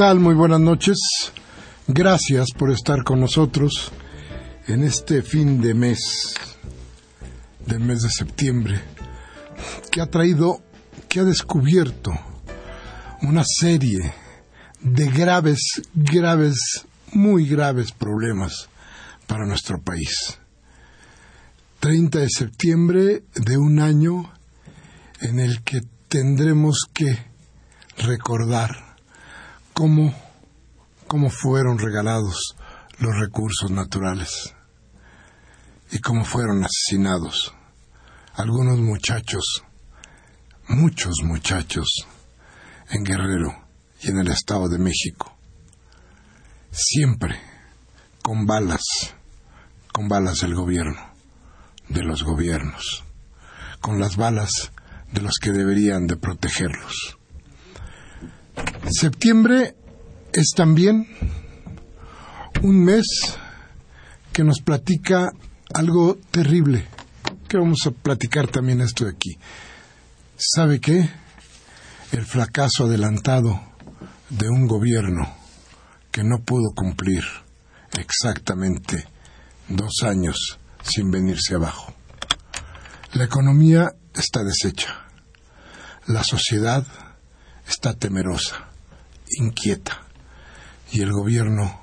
Tal? Muy buenas noches. Gracias por estar con nosotros en este fin de mes, del mes de septiembre, que ha traído, que ha descubierto una serie de graves, graves, muy graves problemas para nuestro país. 30 de septiembre de un año en el que tendremos que recordar cómo, cómo fueron regalados los recursos naturales y cómo fueron asesinados algunos muchachos, muchos muchachos en Guerrero y en el Estado de México, siempre con balas, con balas del gobierno, de los gobiernos, con las balas de los que deberían de protegerlos. Septiembre es también un mes que nos platica algo terrible, que vamos a platicar también esto de aquí. ¿Sabe qué? El fracaso adelantado de un gobierno que no pudo cumplir exactamente dos años sin venirse abajo. La economía está deshecha. La sociedad está temerosa, inquieta, y el gobierno,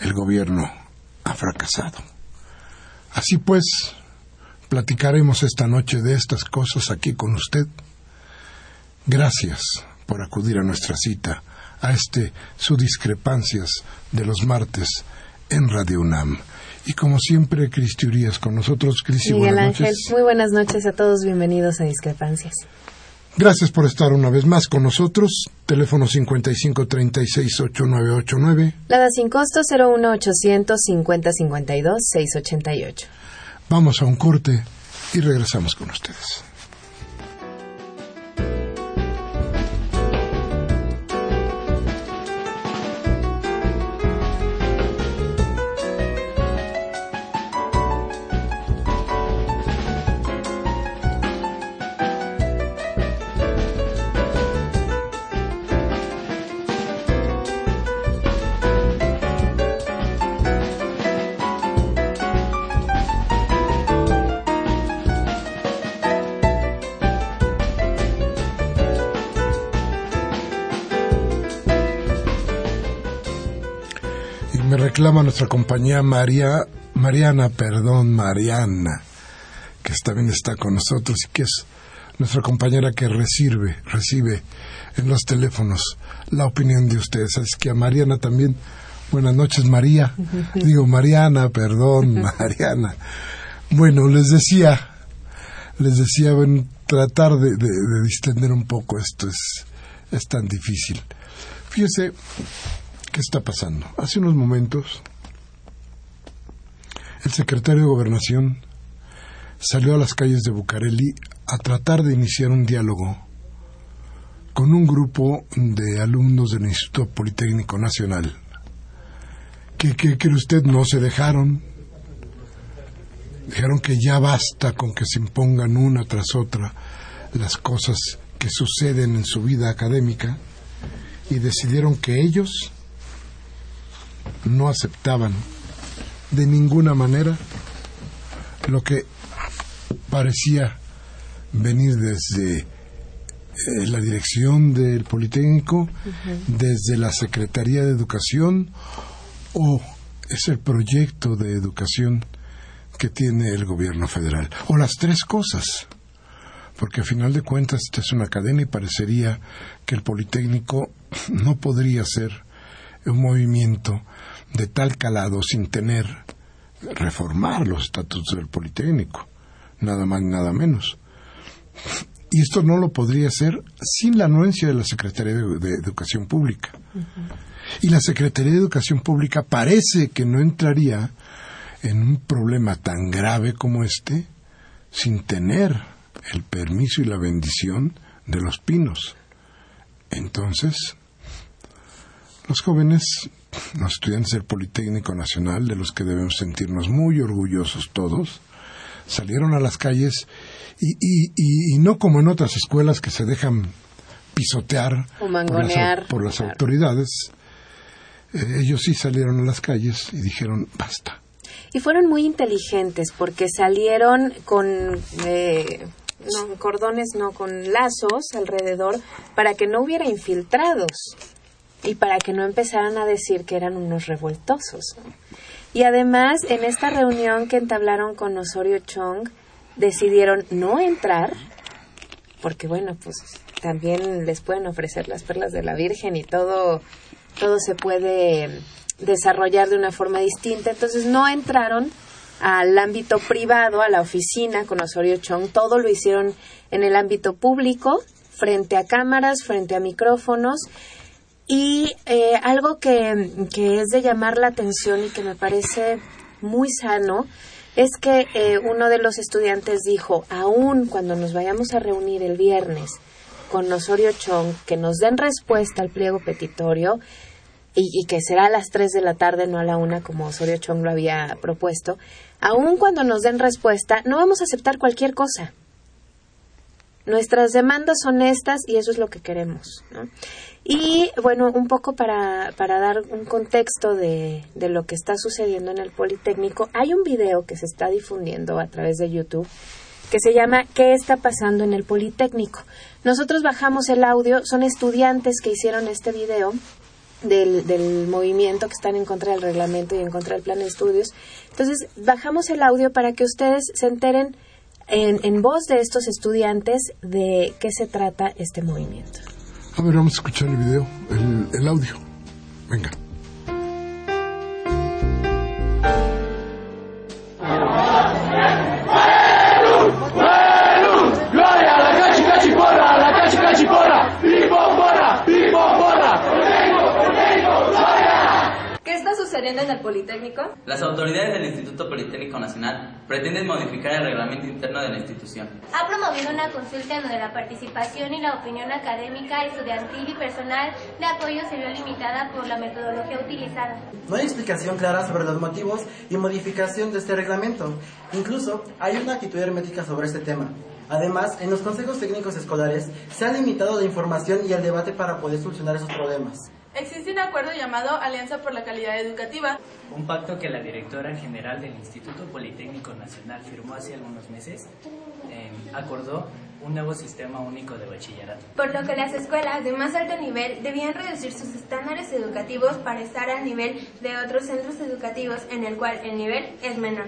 el gobierno ha fracasado. Así pues, platicaremos esta noche de estas cosas aquí con usted. Gracias por acudir a nuestra cita, a este su discrepancias de los martes en Radio UNAM. Y como siempre, Cristi Urias con nosotros. Cristi, Miguel buenas Ángel, noches. muy buenas noches a todos, bienvenidos a Discrepancias. Gracias por estar una vez más con nosotros. Teléfono 5536-8989. Lada sin costo 01800 5052 688. Vamos a un corte y regresamos con ustedes. Reclama nuestra compañía María, Mariana, perdón, Mariana, que también está con nosotros y que es nuestra compañera que recibe, recibe en los teléfonos la opinión de ustedes. Así que a Mariana también, buenas noches María. Digo Mariana, perdón, Mariana. Bueno, les decía, les decía, bueno, tratar de, de- de distender un poco esto es, es tan difícil. Fíjese, ¿qué está pasando? Hace unos momentos, el secretario de Gobernación salió a las calles de Bucareli a tratar de iniciar un diálogo con un grupo de alumnos del Instituto Politécnico Nacional. Que, que, usted no se dejaron, dijeron que ya basta con que se impongan una tras otra las cosas que suceden en su vida académica y decidieron que ellos no aceptaban de ninguna manera lo que parecía venir desde eh, la dirección del Politécnico, desde la Secretaría de Educación o es el proyecto de educación que tiene el gobierno federal. O las tres cosas. Porque a final de cuentas esta es una cadena y parecería que el Politécnico no podría ser un movimiento de tal calado sin tener reformar los estatutos del Politécnico, nada más nada menos. Y esto no lo podría hacer sin la anuencia de la Secretaría de, Educación Pública. Y la Secretaría de Educación Pública parece que no entraría en un problema tan grave como este sin tener el permiso y la bendición de los pinos. Entonces, los jóvenes, los estudiantes del Politécnico Nacional, de los que debemos sentirnos muy orgullosos todos, salieron a las calles y, y, no como en otras escuelas que se dejan pisotear por las, autoridades, eh, ellos sí salieron a las calles y dijeron basta. Y fueron muy inteligentes porque salieron con eh, cordones, no, con lazos alrededor para que no hubiera infiltrados y para que no empezaran a decir que eran unos revoltosos. Y además, en esta reunión que entablaron con Osorio Chong, decidieron no entrar, porque bueno, pues también les pueden ofrecer las perlas de la Virgen y todo, todo se puede desarrollar de una forma distinta. Entonces no entraron al ámbito privado, a la oficina con Osorio Chong, todo lo hicieron en el ámbito público, frente a cámaras, frente a micrófonos. Y eh, algo que, que, es de llamar la atención y que me parece muy sano es que eh, uno de los estudiantes dijo, aún cuando nos vayamos a reunir el viernes con Osorio Chong, que nos den respuesta al pliego petitorio, y, que será a las 3 de la tarde, no a la 1 como Osorio Chong lo había propuesto, aun cuando nos den respuesta, no vamos a aceptar cualquier cosa. Nuestras demandas son estas y eso es lo que queremos. Y bueno, un poco para, para dar un contexto de, de, lo que está sucediendo en el Politécnico, hay un video que se está difundiendo a través de YouTube que se llama ¿Qué está pasando en el Politécnico? Nosotros bajamos el audio, son estudiantes que hicieron este video del, del, movimiento que están en contra del reglamento y en contra del plan de estudios. Entonces, bajamos el audio para que ustedes se enteren en, en voz de estos estudiantes de qué se trata este movimiento. A ver, vamos a escuchar el video, el, el audio. Venga. En el Politécnico? Las autoridades del Instituto Politécnico Nacional pretenden modificar el reglamento interno de la institución. Ha promovido una consulta donde la participación y la opinión académica, estudiantil y personal de apoyo se vio limitada por la metodología utilizada. No hay explicación clara sobre los motivos y modificación de este reglamento. Incluso hay una actitud hermética sobre este tema. Además, en los consejos técnicos escolares se ha limitado la información y el debate para poder solucionar esos problemas. Existe un acuerdo llamado Alianza por la Calidad Educativa. Un pacto que la directora general del Instituto Politécnico Nacional firmó hace algunos meses eh, acordó un nuevo sistema único de bachillerato. Por lo que las escuelas de más alto nivel debían reducir sus estándares educativos para estar al nivel de otros centros educativos en el cual el nivel es menor.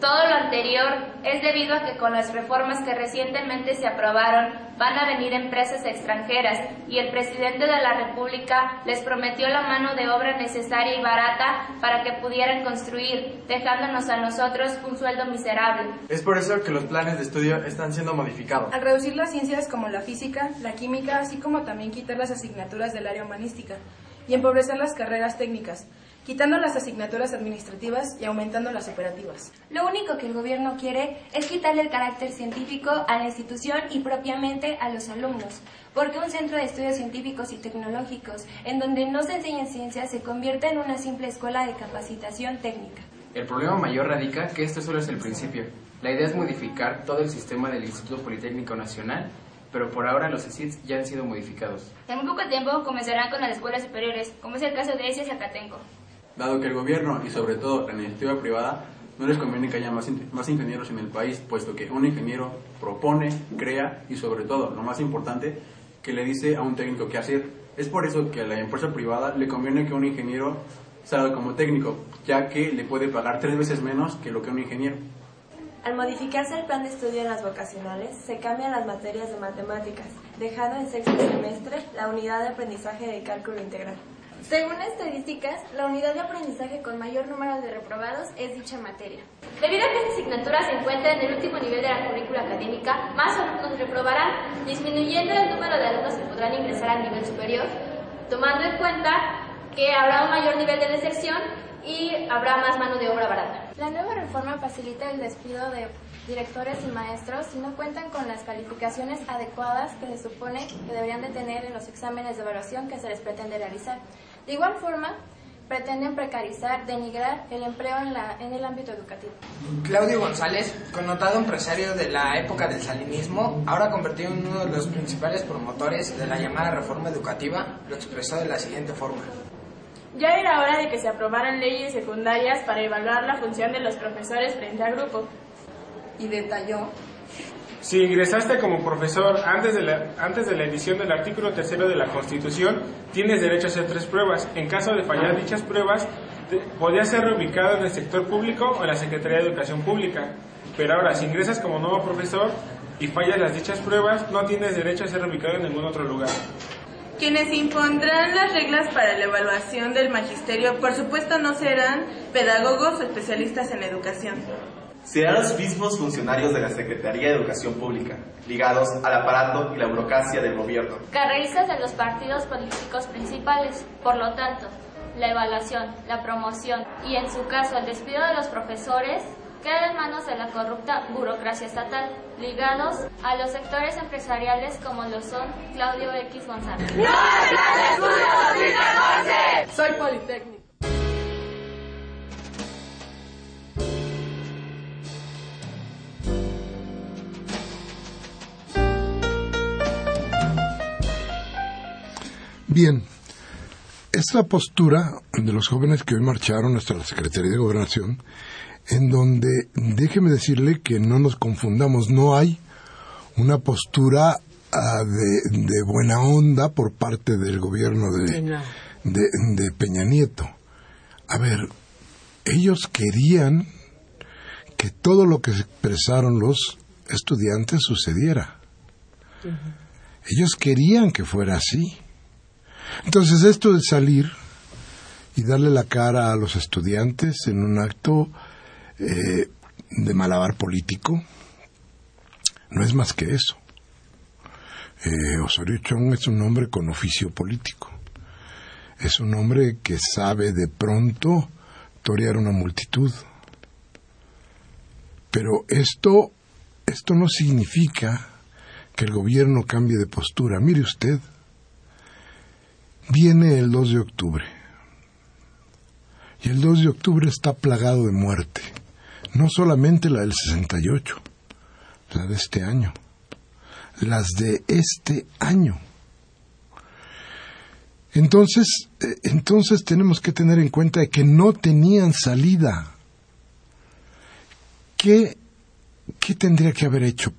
Todo lo anterior es debido a que con las reformas que recientemente se aprobaron van a venir empresas extranjeras y el presidente de la República les prometió la mano de obra necesaria y barata para que pudieran construir, dejándonos a nosotros un sueldo miserable. Es por eso que los planes de estudio están siendo modificados. Al reducir las ciencias como la física, la química, así como también quitar las asignaturas del área humanística y empobrecer las carreras técnicas quitando las asignaturas administrativas y aumentando las operativas. Lo único que el gobierno quiere es quitarle el carácter científico a la institución y propiamente a los alumnos, porque un centro de estudios científicos y tecnológicos en donde no se enseña ciencia se convierte en una simple escuela de capacitación técnica. El problema mayor radica que esto solo es el principio. La idea es modificar todo el sistema del Instituto Politécnico Nacional pero por ahora los ESITs ya han sido modificados. En muy poco tiempo comenzarán con las escuelas superiores, como es el caso de ESI Zacatenco dado que el gobierno y sobre todo la iniciativa privada no les conviene que haya más, ingenieros en el país, puesto que un ingeniero propone, crea y sobre todo, lo más importante, que le dice a un técnico qué hacer. Es por eso que a la empresa privada le conviene que un ingeniero salga como técnico, ya que le puede pagar tres veces menos que lo que un ingeniero. Al modificarse el plan de estudio en las vocacionales, se cambian las materias de matemáticas, dejando en sexto semestre la unidad de aprendizaje de cálculo integral. Según estadísticas, la unidad de aprendizaje con mayor número de reprobados es dicha materia. Debido a que esta asignatura se encuentra en el último nivel de la currícula académica, más alumnos reprobarán, disminuyendo el número de alumnos que podrán ingresar al nivel superior, tomando en cuenta que habrá un mayor nivel de deserción y habrá más mano de obra barata. La nueva reforma facilita el despido de directores y maestros si no cuentan con las calificaciones adecuadas que se supone que deberían de tener en los exámenes de evaluación que se les pretende realizar. De igual forma, pretenden precarizar, denigrar el empleo en, la, en el ámbito educativo. Claudio González, connotado empresario de la época del salinismo, ahora convertido en uno de los principales promotores de la llamada reforma educativa, lo expresó de la siguiente forma. Ya era hora de que se aprobaran leyes secundarias para evaluar la función de los profesores frente al grupo. Y detalló si ingresaste como profesor antes de, la, antes de la edición del artículo tercero de la Constitución, tienes derecho a hacer tres pruebas. En caso de fallar dichas pruebas, podías ser reubicado en el sector público o en la Secretaría de Educación Pública. Pero ahora, si ingresas como nuevo profesor y fallas las dichas pruebas, no tienes derecho a ser reubicado en ningún otro lugar. Quienes impondrán las reglas para la evaluación del magisterio, por supuesto, no serán pedagogos o especialistas en educación serán los mismos funcionarios de la Secretaría de Educación Pública, ligados al aparato y la burocracia del gobierno. Carreristas de los partidos políticos principales, por lo tanto, la evaluación, la promoción y, en su caso, el despido de los profesores queda en manos de la corrupta burocracia estatal, ligados a los sectores empresariales como lo son Claudio X González. ¡No Soy Politécnico. Bien, es la postura de los jóvenes que hoy marcharon hasta la Secretaría de Gobernación, en donde déjeme decirle que no nos confundamos, no hay una postura ah, de, buena onda por parte del gobierno de, de, Peña Nieto. A ver, ellos querían que todo lo que expresaron los estudiantes sucediera. Ellos querían que fuera así. Entonces, esto de salir y darle la cara a los estudiantes en un acto eh, de malabar político, no es más que eso. Eh, Osorio Chong es un hombre con oficio político. Es un hombre que sabe de pronto torear una multitud. Pero esto, esto no significa que el gobierno cambie de postura. Mire usted, Viene el 2 de octubre. Y el 2 de octubre está plagado de muerte. No solamente la del 68, la de este año. Las de este año. Entonces, eh, entonces tenemos que tener en cuenta que no tenían salida. ¿Qué, qué tendría que haber hecho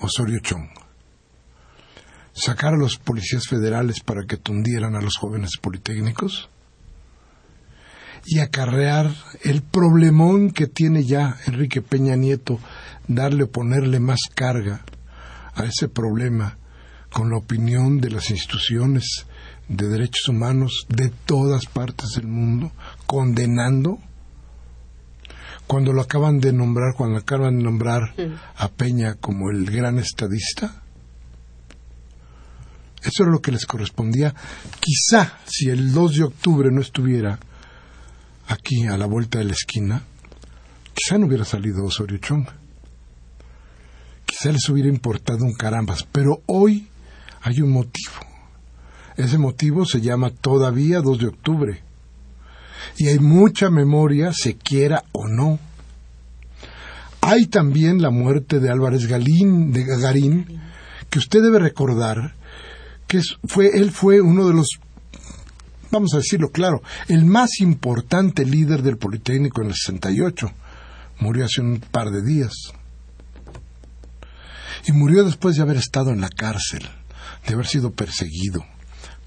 Osorio Chong? Sacar a los policías federales para que tundieran a los jóvenes politécnicos y acarrear el problemón que tiene ya Enrique Peña Nieto, darle o ponerle más carga a ese problema con la opinión de las instituciones de derechos humanos de todas partes del mundo, condenando cuando lo acaban de nombrar, cuando acaban de nombrar a Peña como el gran estadista, eso era lo que les correspondía. Quizá si el 2 de octubre no estuviera aquí a la vuelta de la esquina, quizá no hubiera salido Osorio Chong. Quizá les hubiera importado un carambas, pero hoy hay un motivo. Ese motivo se llama todavía 2 de octubre. Y hay mucha memoria, se quiera o no. Hay también la muerte de Álvarez Galín, de Gagarín, que usted debe recordar que fue, él fue uno de los, vamos a decirlo claro, el más importante líder del Politécnico en el 68. Murió hace un par de días. Y murió después de haber estado en la cárcel, de haber sido perseguido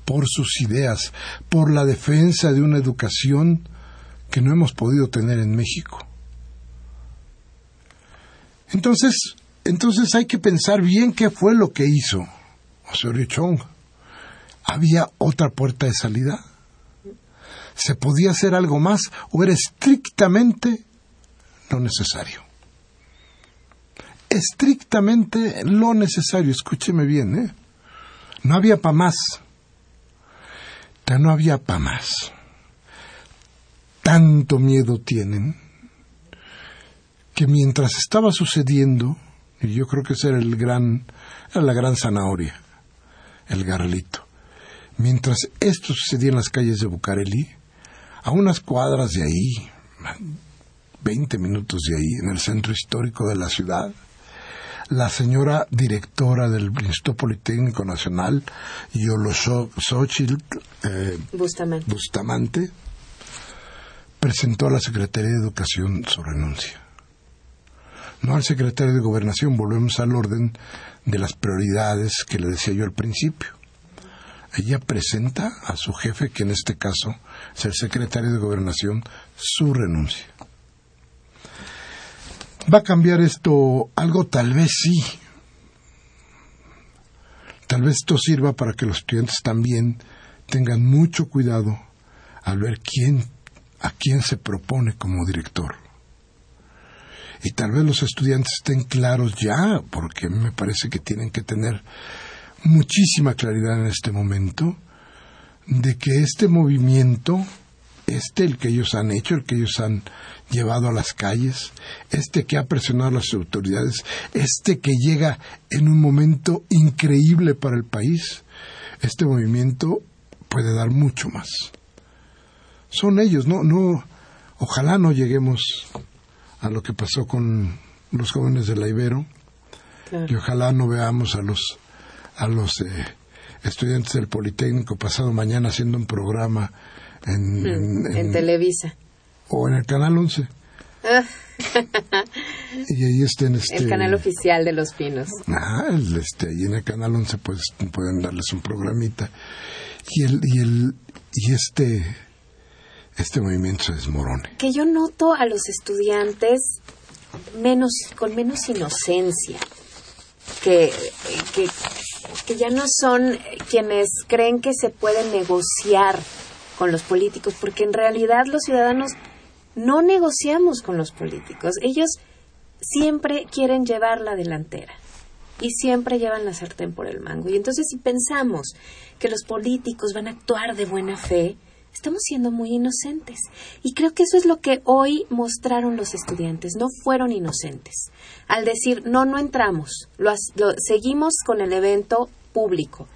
por sus ideas, por la defensa de una educación que no hemos podido tener en México. Entonces, entonces hay que pensar bien qué fue lo que hizo Osorio Chong. ¿Había otra puerta de salida? ¿Se podía hacer algo más o era estrictamente lo necesario? Estrictamente lo necesario, escúcheme bien, ¿eh? No había para más. Ya no había para más. Tanto miedo tienen que mientras estaba sucediendo, y yo creo que esa era el gran, era la gran zanahoria, el garlito. Mientras esto sucedía en las calles de Bucareli, a unas cuadras de ahí, 20 minutos de ahí, en el centro histórico de la ciudad, la señora directora del Instituto Politécnico Nacional, Yolo Xochitl eh, Bustamante. Bustamante, presentó a la Secretaría de Educación su renuncia. No al secretario de Gobernación, volvemos al orden de las prioridades que le decía yo al principio. Ella presenta a su jefe, que en este caso es el secretario de Gobernación, su renuncia. ¿Va a cambiar esto algo? Tal vez sí. Tal vez esto sirva para que los estudiantes también tengan mucho cuidado al ver quién, a quién se propone como director y tal vez los estudiantes estén claros ya, porque me parece que tienen que tener muchísima claridad en este momento de que este movimiento, este el que ellos han hecho, el que ellos han llevado a las calles, este que ha presionado a las autoridades, este que llega en un momento increíble para el país, este movimiento puede dar mucho más. Son ellos, no, no, ojalá no lleguemos a lo que pasó con los jóvenes de la Ibero y ojalá no veamos a los a los eh, estudiantes del Politécnico pasado mañana haciendo un programa en, mm, en, Televisa. O en el canal 11 ah. y ahí estén este el canal oficial de Los Pinos. Ah este y en el canal 11 pues pueden darles un programita. Y el y el y este este movimiento se desmorone. Que yo noto a los estudiantes menos, con menos inocencia, que, que, que ya no son quienes creen que se puede negociar con los políticos, porque en realidad los ciudadanos no negociamos con los políticos. Ellos siempre quieren llevar la delantera y siempre llevan la sartén por el mango. Y entonces si pensamos que los políticos van a actuar de buena fe, estamos siendo muy inocentes. Y creo que eso es lo que hoy mostraron los estudiantes. No fueron inocentes. Al decir, no, no entramos, lo, seguimos con el evento público.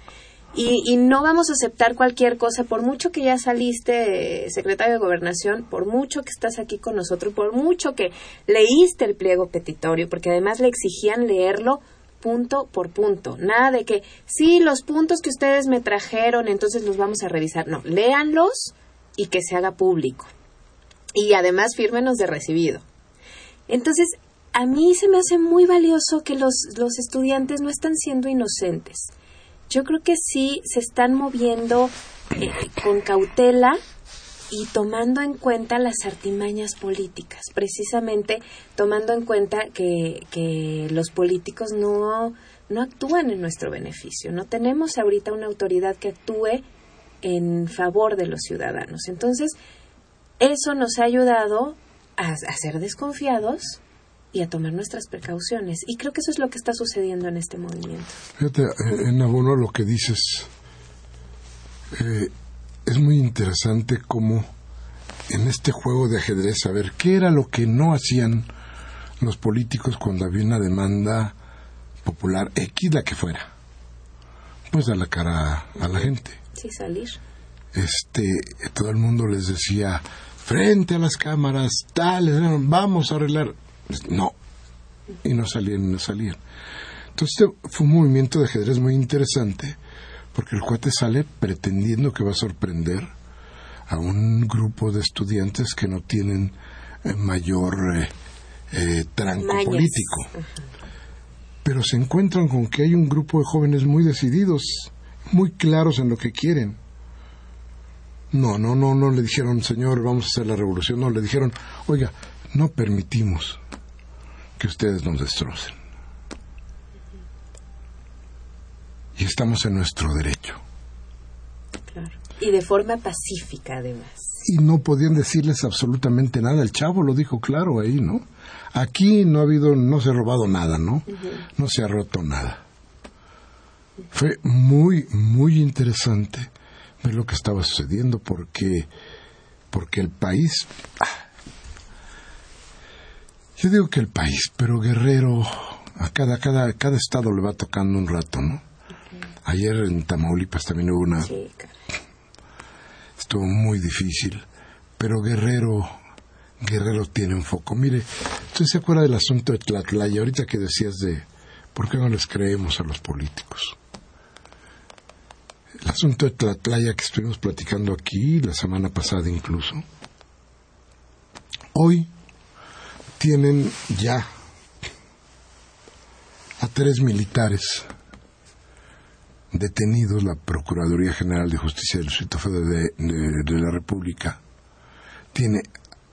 Y, y, no vamos a aceptar cualquier cosa, por mucho que ya saliste secretario de gobernación, por mucho que estás aquí con nosotros, por mucho que leíste el pliego petitorio, porque además le exigían leerlo punto por punto. Nada de que, sí, los puntos que ustedes me trajeron, entonces los vamos a revisar. No, léanlos y que se haga público. Y además fírmenos de recibido. Entonces, a mí se me hace muy valioso que los, los estudiantes no están siendo inocentes. Yo creo que sí se están moviendo eh, con cautela y tomando en cuenta las artimañas políticas, precisamente tomando en cuenta que, que los políticos no, no actúan en nuestro beneficio. No tenemos ahorita una autoridad que actúe en favor de los ciudadanos. Entonces, eso nos ha ayudado a, a, ser desconfiados y a tomar nuestras precauciones. Y creo que eso es lo que está sucediendo en este movimiento. Fíjate, eh, en abono lo que dices, eh, es muy interesante cómo en este juego de ajedrez saber qué era lo que no hacían los políticos cuando había una demanda popular X la que fuera pues a la cara a la gente. Sí salir. Este todo el mundo les decía frente a las cámaras tal vamos a arreglar no. Y no salían no salían. Entonces este fue un movimiento de ajedrez muy interesante porque el cuate sale pretendiendo que va a sorprender a un grupo de estudiantes que no tienen eh, mayor eh, eh, tranco político. Pero se encuentran con que hay un grupo de jóvenes muy decididos, muy claros en lo que quieren. No, no, no, no le dijeron, señor, vamos a hacer la revolución. No, le dijeron, oiga, no permitimos que ustedes nos destrocen. Y estamos en nuestro derecho. Claro. Y de forma pacífica, además. y no podían decirles absolutamente nada. El chavo lo dijo claro ahí, ¿no? Aquí no ha habido, no se ha robado nada, ¿no? No se ha roto nada. Fue muy, muy interesante ver lo que estaba sucediendo porque, porque el país, ah, yo digo que el país, pero Guerrero, a cada, cada, cada estado le va tocando un rato, ¿no? Ayer en Tamaulipas también hubo una, estuvo muy difícil, pero Guerrero, Guerrero tiene un foco. Mire, ¿usted se acuerda del asunto de Tlatlaya? Ahorita que decías de por qué no les creemos a los políticos. El asunto de Tlatlaya que estuvimos platicando aquí la semana pasada incluso. Hoy tienen ya a tres militares detenidos la Procuraduría General de Justicia del Distrito Federal de, de- de la República tiene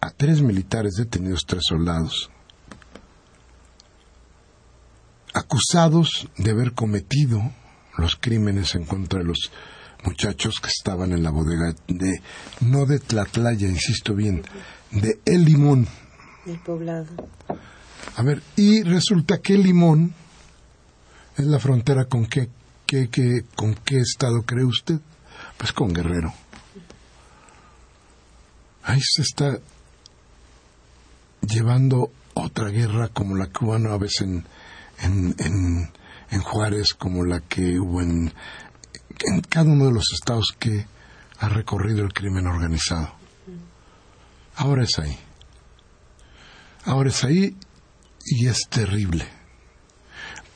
a tres militares detenidos, tres soldados, acusados de haber cometido los crímenes en contra de los muchachos que estaban en la bodega de, no de Tlatlaya, insisto bien, de El Limón. El poblado. A ver, y resulta que El Limón es la frontera con qué, qué- con qué estado cree usted? Pues con Guerrero. Ahí se está llevando otra guerra como la que hubo una vez en, en, en, en Juárez, como la que hubo en, en cada uno de los estados que ha recorrido el crimen organizado. Ahora es ahí. Ahora es ahí y es terrible.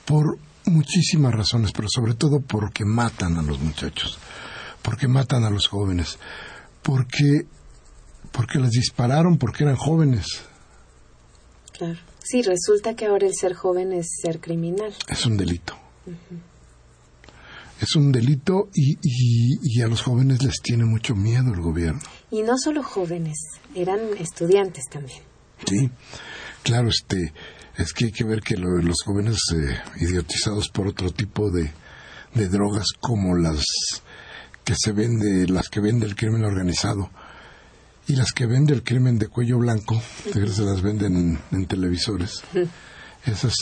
Por muchísimas razones, pero sobre todo porque matan a los muchachos, porque matan a los jóvenes, porque, porque les dispararon porque eran jóvenes. Claro. Sí, resulta que ahora el ser joven es ser criminal. Es un delito. Es un delito y, y, y a los jóvenes les tiene mucho miedo el gobierno. Y no solo jóvenes, eran estudiantes también. Sí, claro, este, es que hay que ver que lo- los jóvenes eh, idiotizados por otro tipo de, de drogas como las que se vende, las que vende el crimen organizado y las que vende el crimen de cuello blanco, que se las venden en, en televisores. Esas,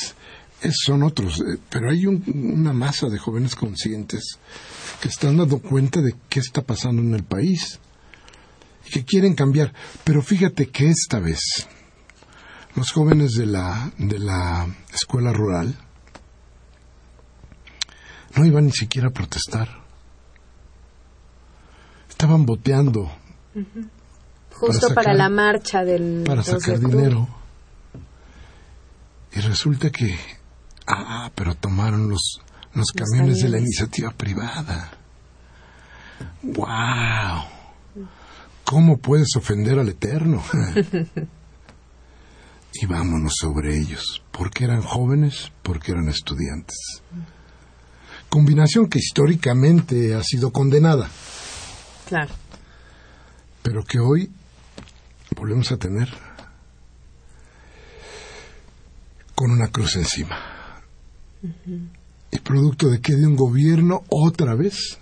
esos son otros, eh, pero hay un- una masa de jóvenes conscientes que están dando cuenta de qué está pasando en el país y que quieren cambiar. Pero fíjate que esta vez los jóvenes de la, de la escuela rural no iban ni siquiera a protestar. Estaban boteando Justo para, sacar- la marcha del para 2 de sacar dinero. Y resulta que, ah, pero tomaron los, los camiones de la camiones. iniciativa privada. ¡Wow! ¿Cómo puedes ofender al Eterno? y vámonos sobre ellos. Porque eran jóvenes, porque eran estudiantes. Combinación que históricamente ha sido condenada, Claro. pero que hoy volvemos a tener con una cruz encima. ¿Y producto de qué? De un gobierno otra vez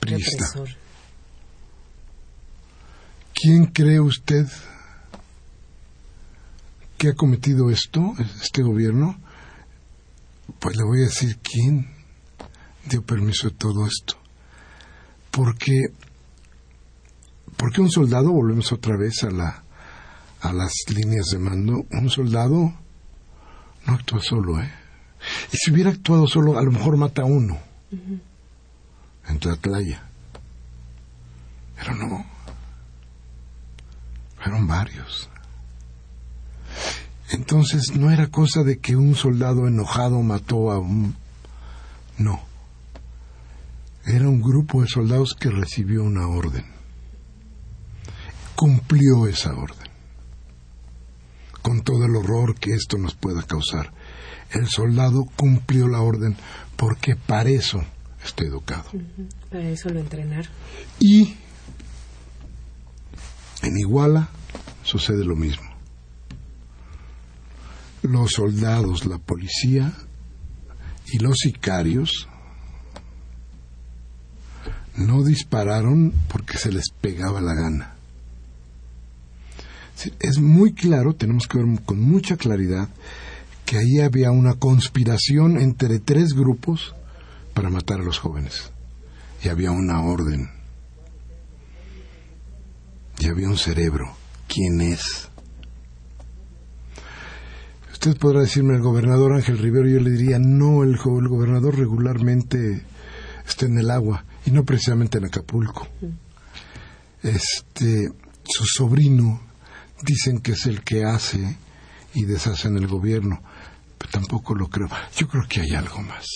priista. ¿Quién cree usted que ha cometido esto, este gobierno? Pues le voy a decir quién dio permiso de todo esto. Porque, porque un soldado, volvemos otra vez a, la, a las líneas de mando, un soldado no actúa solo, ¿eh? Y si hubiera actuado solo, a lo mejor mata a uno en Tlatlaya. Pero no. Fueron varios. Entonces no era cosa de que un soldado enojado mató a un... No. Era un grupo de soldados que recibió una orden. Cumplió esa orden. con todo el horror que esto nos pueda causar. El soldado cumplió la orden porque para eso está educado. Para eso lo entrenar. Y en Iguala sucede lo mismo. Los soldados, la policía y los sicarios no dispararon porque se les pegaba la gana. Es muy claro, tenemos que ver con mucha claridad, que ahí había una conspiración entre tres grupos para matar a los jóvenes. Y había una orden. Y había un cerebro. ¿Quién es? Usted podrá decirme el gobernador Ángel Rivero, yo le diría, no, el, el gobernador regularmente está en el agua y no precisamente en Acapulco. Este, su sobrino dicen que es el que hace y deshace en el gobierno, pero tampoco lo creo. Yo creo que hay algo más.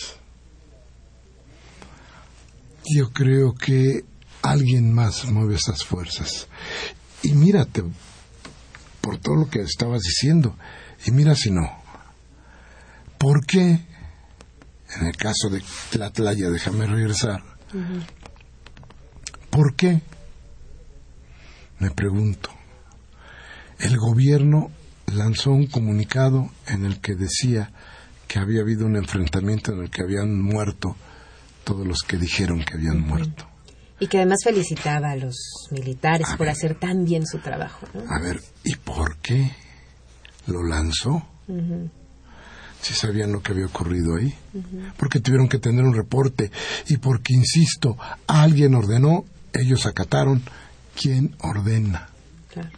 Yo creo que alguien más mueve esas fuerzas. Y mírate, por todo lo que estabas diciendo, y mira si no. ¿Por qué, en el caso de la playa, déjame regresar, ¿por qué? Me pregunto. El gobierno lanzó un comunicado en el que decía que había habido un enfrentamiento en el que habían muerto todos los que dijeron que habían muerto. Y que además felicitaba a los militares por hacer tan bien su trabajo. A ver, ¿y por qué lo lanzó? Si sabían lo que había ocurrido ahí. Porque tuvieron que tener un reporte y porque, insisto, alguien ordenó, ellos acataron. ¿Quién ordena? Claro.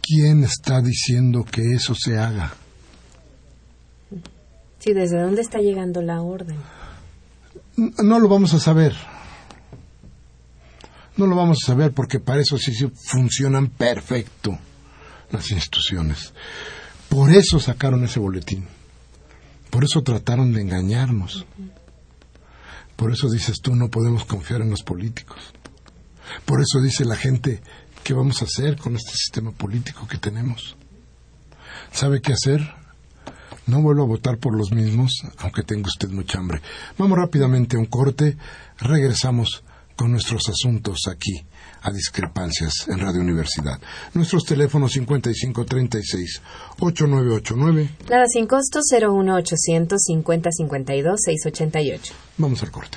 ¿Quién está diciendo que eso se haga? Sí, ¿desde dónde está llegando la orden? No lo vamos a saber. No lo vamos a saber porque para eso sí, sí funcionan perfecto las instituciones. Por eso sacaron ese boletín. Por eso trataron de engañarnos. Por eso dices tú, no podemos confiar en los políticos. Por eso dice la gente, ¿qué vamos a hacer con este sistema político que tenemos? ¿Sabe qué hacer? No vuelvo a votar por los mismos, aunque tenga usted mucha hambre. Vamos rápidamente a un corte, regresamos con nuestros asuntos aquí a discrepancias en Radio Universidad. Nuestros teléfonos 5536-8989. Nada sin costo 01800 5052 688. Vamos al corte.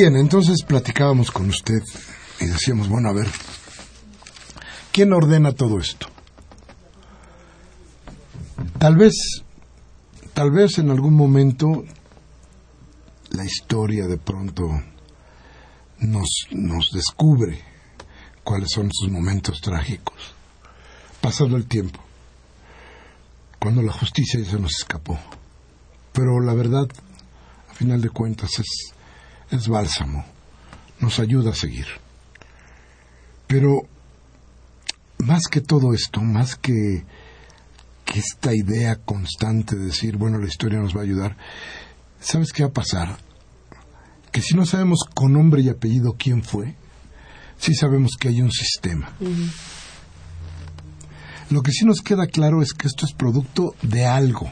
Bien, entonces platicábamos con usted y decíamos, bueno, a ver, ¿quién ordena todo esto? Tal vez, tal vez en algún momento la historia de pronto nos, nos descubre cuáles son sus momentos trágicos. Pasado el tiempo, cuando la justicia ya se nos escapó. Pero la verdad, a final de cuentas, es, es bálsamo, nos ayuda a seguir. Pero más que todo esto, más que, que esta idea constante de decir, bueno, la historia nos va a ayudar, ¿sabes qué va a pasar? Que si no sabemos con nombre y apellido quién fue, sí sabemos que hay un sistema. Lo que sí nos queda claro es que esto es producto de algo.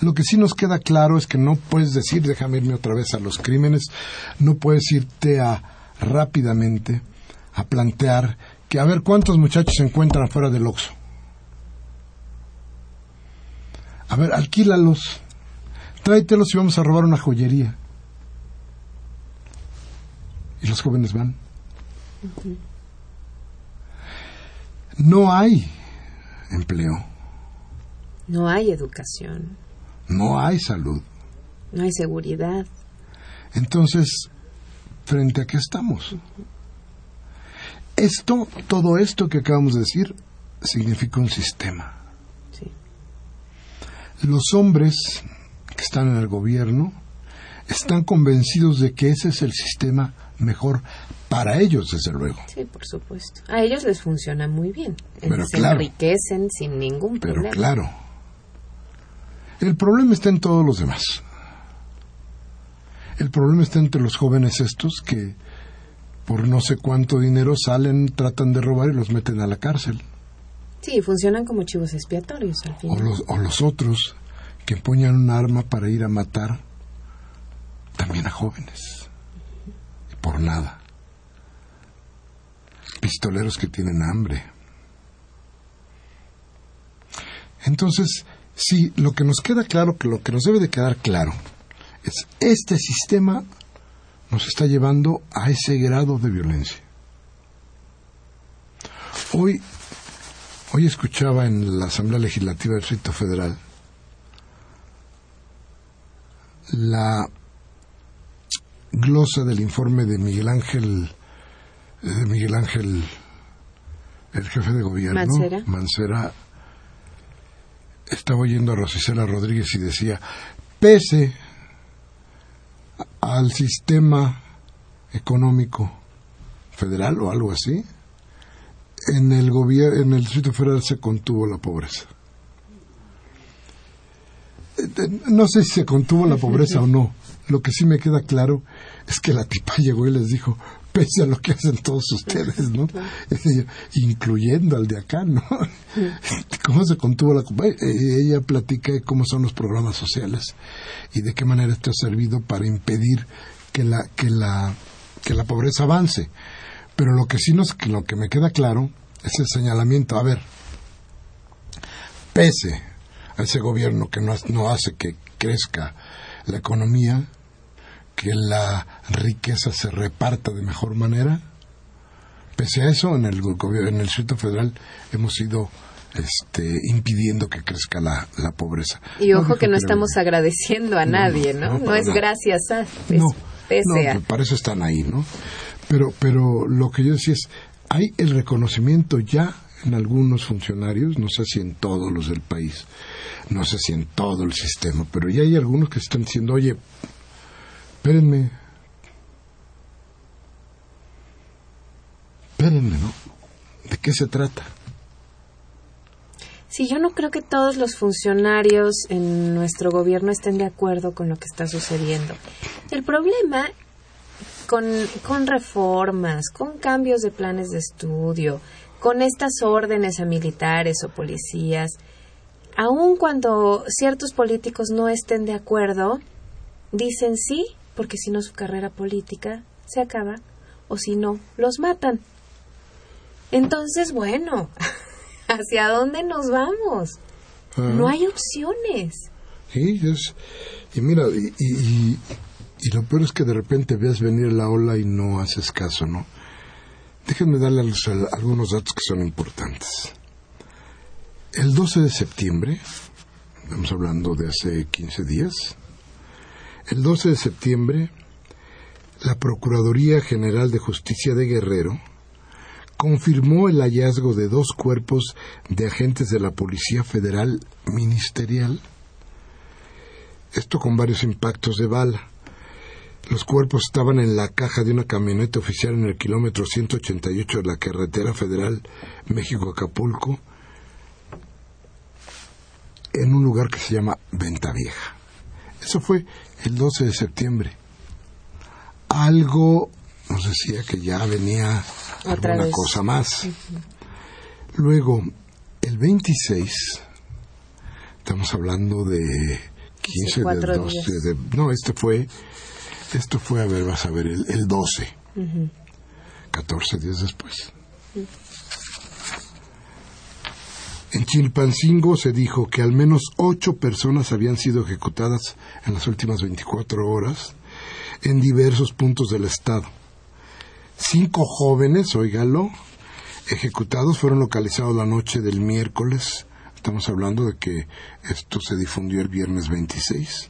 Lo que sí nos queda claro es que no puedes decir, déjame irme otra vez a los crímenes, no puedes irte a rápidamente a plantear que a ver cuántos muchachos se encuentran fuera del Oxxo. A ver, alquílalos, tráetelos y vamos a robar una joyería. Y los jóvenes van. No hay empleo. No hay educación. No hay salud. No hay seguridad. Entonces, ¿frente a qué estamos? Esto, todo esto que acabamos de decir, significa un sistema. Los hombres que están en el gobierno están convencidos de que ese es el sistema mejor para ellos, desde luego. Sí, por supuesto. A ellos les funciona muy bien. Pero Se claro. enriquecen sin ningún Pero problema. claro, el problema está en todos los demás. El problema está entre los jóvenes estos que por no sé cuánto dinero salen, tratan de robar y los meten a la cárcel. Sí, funcionan como chivos expiatorios al O final. los, o los otros que empuñan un arma para ir a matar también a jóvenes. Y por nada. Pistoleros que tienen hambre. Entonces, sí, lo que nos queda claro, que lo que nos debe de quedar claro, es este sistema nos está llevando a ese grado de violencia. Hoy, hoy escuchaba en la Asamblea Legislativa del Distrito Federal la glosa del informe de Miguel Ángel, eh, de Miguel Ángel, el jefe de gobierno, Mancera. Mancera, estaba oyendo a Rosicela Rodríguez y decía, pese al sistema económico federal o algo así, en el gobierno, en el Distrito Federal se contuvo la pobreza. No sé si se contuvo la pobreza o no. Lo que sí me queda claro es que la tipa llegó y les dijo, pese a lo que hacen todos ustedes, ¿no? Incluyendo al de acá, ¿no? ¿Cómo se contuvo la pobreza? Ella platica de cómo son los programas sociales y de qué manera esto ha servido para impedir que la, que la, que la pobreza avance. Pero lo que sí nos, lo que me queda claro es el señalamiento. A ver, pese a ese gobierno que no, no hace que crezca la economía, que la riqueza se reparta de mejor manera, pese a eso, en el gobierno, en el Distrito Federal hemos ido este, impidiendo que crezca la, la pobreza. Y ojo que no estamos agradeciendo a nadie, ¿no? no, es gracias a, es No, pese no, a. para eso están ahí, ¿no? Pero, pero lo que yo decía es, hay el reconocimiento ya en algunos funcionarios, no sé si en todos los del país, no sé si en todo el sistema, pero ya hay algunos que están diciendo, oye, espérenme, espérenme, ¿no? ¿De qué se trata? Sí, yo no creo que todos los funcionarios en nuestro gobierno estén de acuerdo con lo que está sucediendo. El problema con, con reformas, con cambios de planes de estudio, con estas órdenes a militares o policías, aun cuando ciertos políticos no estén de acuerdo, dicen sí, porque si no su carrera política se acaba, o si no, los matan. Entonces, bueno, ¿hacia dónde nos vamos? Ah. No hay opciones. Sí, es, y mira, y, y, y- y lo peor es que de repente ves venir la ola y no haces caso, ¿no? Déjenme darle al- al- algunos datos que son importantes. El 12 de septiembre, estamos hablando de hace 15 días, el 12 de septiembre, la Procuraduría General de Justicia de Guerrero confirmó el hallazgo de dos cuerpos de agentes de la Policía Federal Ministerial esto con varios impactos de bala. Los cuerpos estaban en la caja de una camioneta oficial en el kilómetro 188 de la carretera federal México-Acapulco, en un lugar que se llama Venta Vieja. Eso fue el 12 de septiembre. Algo nos decía que ya venía Otra alguna vez. cosa más. Luego, el 26, estamos hablando de 15 cuatro del 12 días. de... No, este fue... Esto fue, a ver, vas a ver, el, el 12, Ujú. 14 días después. En Chilpancingo se dijo que al menos ocho personas habían sido ejecutadas en las últimas 24 horas en diversos puntos del estado. Cinco jóvenes, óigalo, ejecutados fueron localizados la noche del miércoles. Estamos hablando de que esto se difundió el viernes 26.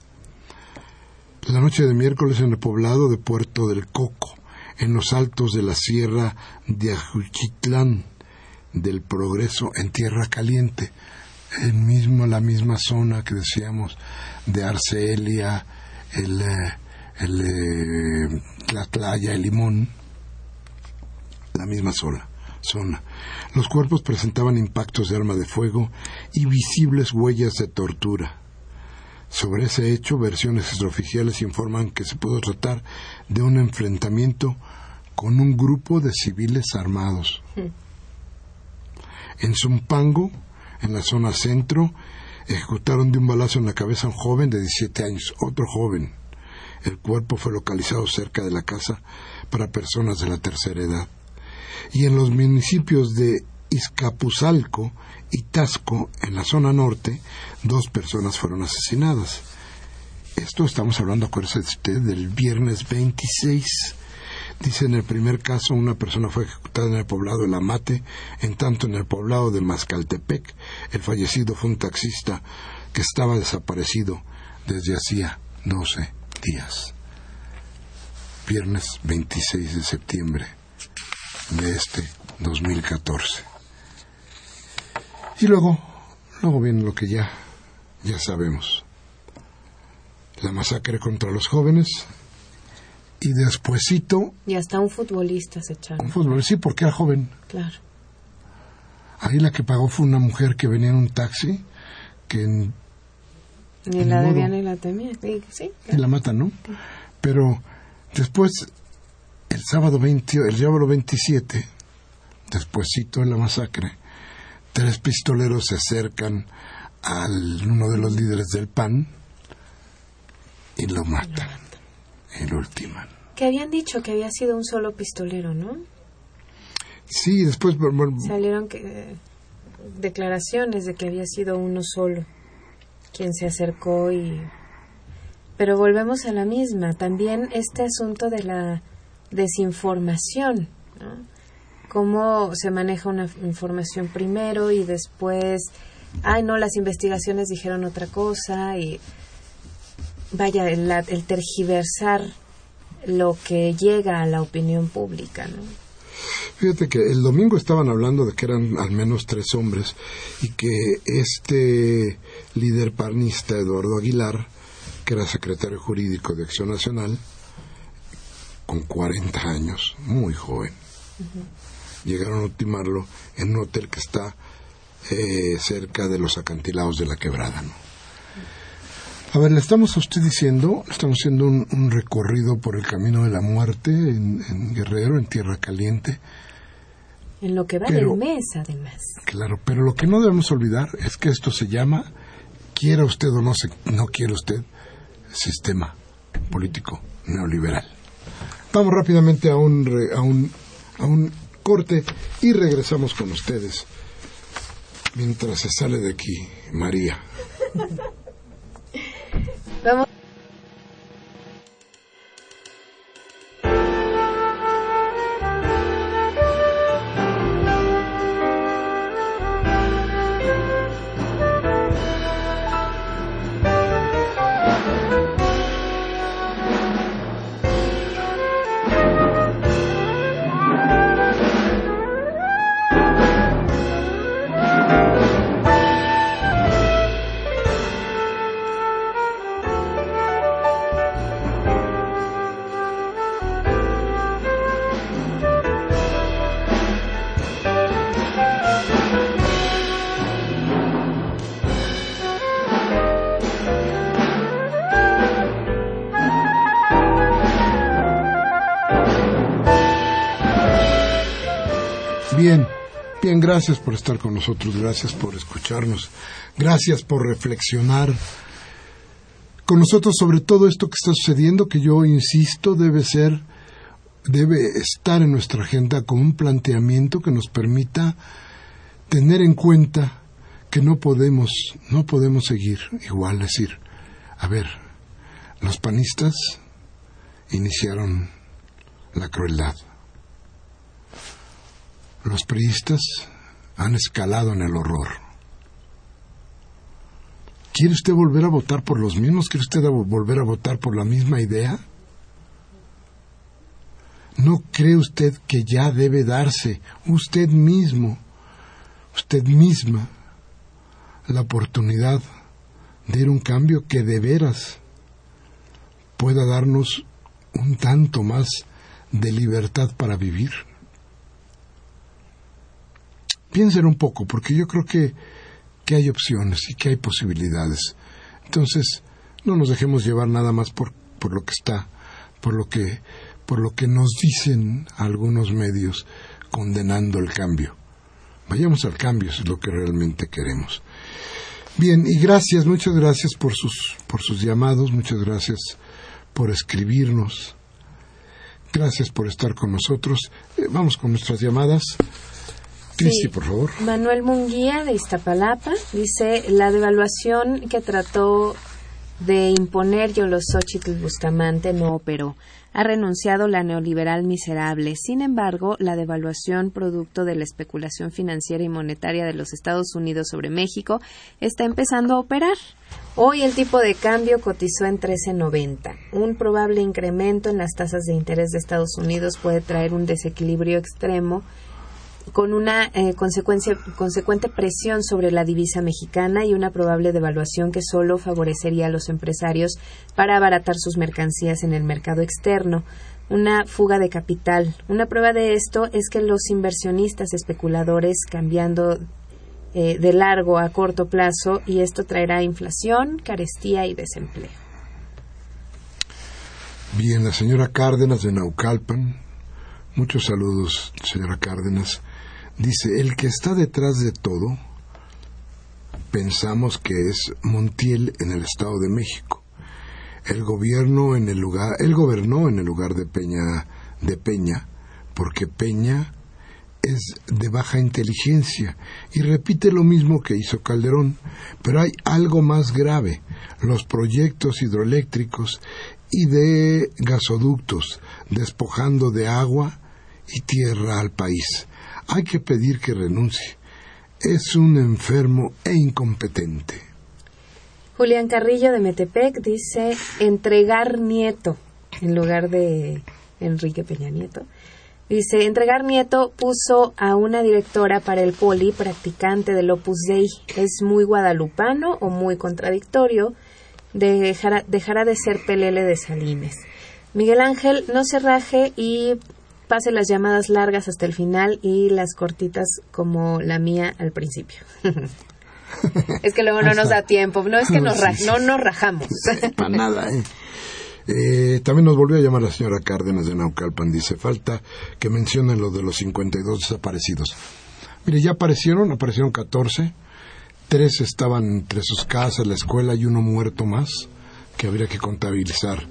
La noche de miércoles en el poblado de Puerto del Coco, en los altos de la sierra de Ajuchitlán del Progreso, en Tierra Caliente, el mismo, la misma zona que decíamos de Arcelia, el, eh, el, eh, la Tlaya, el Limón, la misma zona, zona. Los cuerpos presentaban impactos de arma de fuego y visibles huellas de tortura. Sobre ese hecho, versiones extraoficiales informan que se pudo tratar de un enfrentamiento con un grupo de civiles armados. En Zumpango, en la zona centro, ejecutaron de un balazo en la cabeza a un joven de 17 años, otro joven. El cuerpo fue localizado cerca de la casa para personas de la tercera edad. Y en los municipios de Izcapuzalco y Tasco, en la zona norte, dos personas fueron asesinadas. Esto estamos hablando, acuérdese usted, del viernes 26. Dice en el primer caso una persona fue ejecutada en el poblado de La Mate, en tanto en el poblado de Mascaltepec el fallecido fue un taxista que estaba desaparecido desde hacía 12 días. Viernes 26 de septiembre de este 2014. Y luego, luego viene lo que ya, ya sabemos. La masacre contra los jóvenes y despuesito Y hasta un futbolista se echaron. un fútbol, sí, porque era joven. Claro. Ahí la que pagó fue una mujer que venía en un taxi, que en- Ni la debía ni la temía. Sí, sí. y la matan, ¿no? Pero después, el sábado 20, el sábado 27, despuésito de la masacre, tres pistoleros se acercan al uno de los líderes del PAN y lo matan. Lo ultiman. Que habían dicho que había sido un solo pistolero, ¿no? Sí, después bueno, Salieron que, eh, declaraciones de que había sido uno solo quien se acercó y... Pero volvemos a la misma. También este asunto de la desinformación, ¿no? Cómo se maneja una información primero y después, ay no, las investigaciones dijeron otra cosa y vaya, el, la- el tergiversar lo que llega a la opinión pública, ¿no? Fíjate que el domingo estaban hablando de que eran al menos tres hombres y que este líder panista, Eduardo Aguilar, que era secretario jurídico de Acción Nacional, con 40 años, muy joven, llegaron a ultimarlo en un hotel que está eh, cerca de los acantilados de la quebrada. ¿no? A ver, le estamos a usted diciendo, estamos haciendo un, un recorrido por el camino de la muerte en, en Guerrero, en Tierra Caliente. En lo que va Pero- del mes, además. Claro, pero lo que no debemos olvidar es que esto se llama, quiera usted o no, se, no quiera usted, sistema político neoliberal. Vamos rápidamente a un, re- a un, a un corte y regresamos con ustedes mientras se sale de aquí María. Vamos. Gracias por estar con nosotros, gracias por escucharnos, gracias por reflexionar con nosotros sobre todo esto que está sucediendo, que yo insisto debe ser, debe estar en nuestra agenda como un planteamiento que nos permita tener en cuenta que no podemos, no podemos seguir igual, decir, a ver, los panistas iniciaron la crueldad. Los priistas han escalado en el horror. ¿Quiere usted volver a votar por los mismos? ¿Quiere usted volver a votar por la misma idea? ¿No cree usted que ya debe darse usted mismo, usted misma, la oportunidad de ir un cambio que de veras pueda darnos un tanto más de libertad para vivir? Piensen un poco, porque yo creo que, que hay opciones y que hay posibilidades. Entonces, no nos dejemos llevar nada más por, por lo que está, por lo que, por lo que nos dicen algunos medios condenando el cambio. Vayamos al cambio, eso es lo que realmente queremos. Bien, y gracias, muchas gracias por sus, por sus llamados, muchas gracias por escribirnos. Gracias por estar con nosotros. Eh, vamos con nuestras llamadas. Cristi, por favor. Manuel Munguía de Iztapalapa dice la devaluación que trató de imponer Yoloxóchitl Bustamante no operó. Ha renunciado la neoliberal miserable. Sin embargo, la devaluación producto de la especulación financiera y monetaria de los Estados Unidos sobre México está empezando a operar. Hoy el tipo de cambio cotizó en 13.90. Un probable incremento en las tasas de interés de Estados Unidos puede traer un desequilibrio extremo con una eh, consecuente presión sobre la divisa mexicana y una probable devaluación que solo favorecería a los empresarios para abaratar sus mercancías en el mercado externo. Una fuga de capital. Una prueba de esto es que los inversionistas especuladores cambiando eh, de largo a corto plazo y esto traerá inflación, carestía y desempleo. Bien, la señora Cárdenas de Naucalpan. Muchos saludos, señora Cárdenas. Dice, el que está detrás de todo, pensamos que es Montiel en el Estado de México. El gobierno en el lugar, él gobernó en el lugar de Peña, de Peña, porque Peña es de baja inteligencia y repite lo mismo que hizo Calderón, pero hay algo más grave, los proyectos hidroeléctricos y de gasoductos, despojando de agua y tierra al país hay que pedir que renuncie. Es un enfermo e incompetente. Julián Carrillo de Metepec dice entregar nieto en lugar de Enrique Peña Nieto. Dice, entregar nieto puso a una directora para el poli practicante del Opus Dei. Es muy guadalupano o muy contradictorio. Dejará, dejará de ser pelele de Salines. Miguel Ángel no se raje y pase las llamadas largas hasta el final y las cortitas como la mía al principio. es que luego no nos da tiempo, no es que nos no nos rajamos. Para nada, ¿eh? ¿eh? También nos volvió a llamar la señora Cárdenas de Naucalpan. Dice, falta que mencionen lo de los 52 desaparecidos. Mire, ya aparecieron, aparecieron 14. Tres estaban entre sus casas, la escuela y uno muerto más que habría que contabilizar.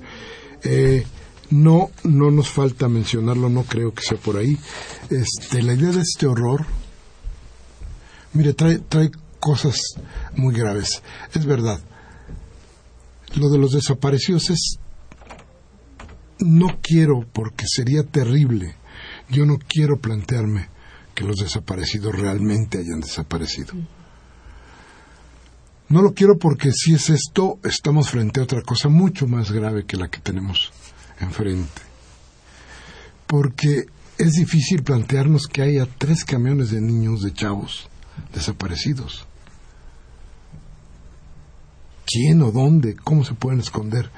Eh, no, no nos falta mencionarlo, no creo que sea por ahí. Este, la idea de este horror, mire, trae, trae cosas muy graves. Es verdad. Lo de los desaparecidos es, no quiero porque sería terrible. Yo no quiero plantearme que los desaparecidos realmente hayan desaparecido. No lo quiero porque si es esto, estamos frente a otra cosa mucho más grave que la que tenemos enfrente. Porque es difícil plantearnos que haya tres camiones de niños, de chavos, desaparecidos. ¿Quién o dónde? ¿Cómo se pueden esconder?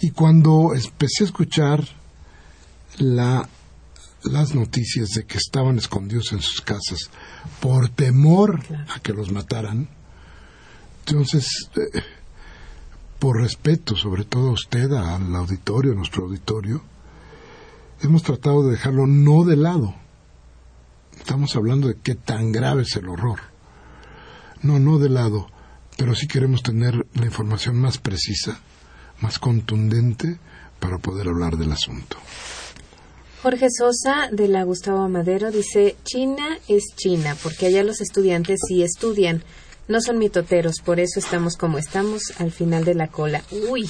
Y cuando empecé a escuchar la, las noticias de que estaban escondidos en sus casas por temor a que los mataran, entonces eh, por respeto, sobre todo a usted, al auditorio, a nuestro auditorio, hemos tratado de dejarlo no de lado. Estamos hablando de qué tan grave es el horror. No, no de lado, pero sí queremos tener la información más precisa más contundente para poder hablar del asunto. Jorge Sosa de la Gustavo Madero dice, China es China, porque allá los estudiantes sí estudian, no son mitoteros, por eso estamos como estamos al final de la cola. Uy,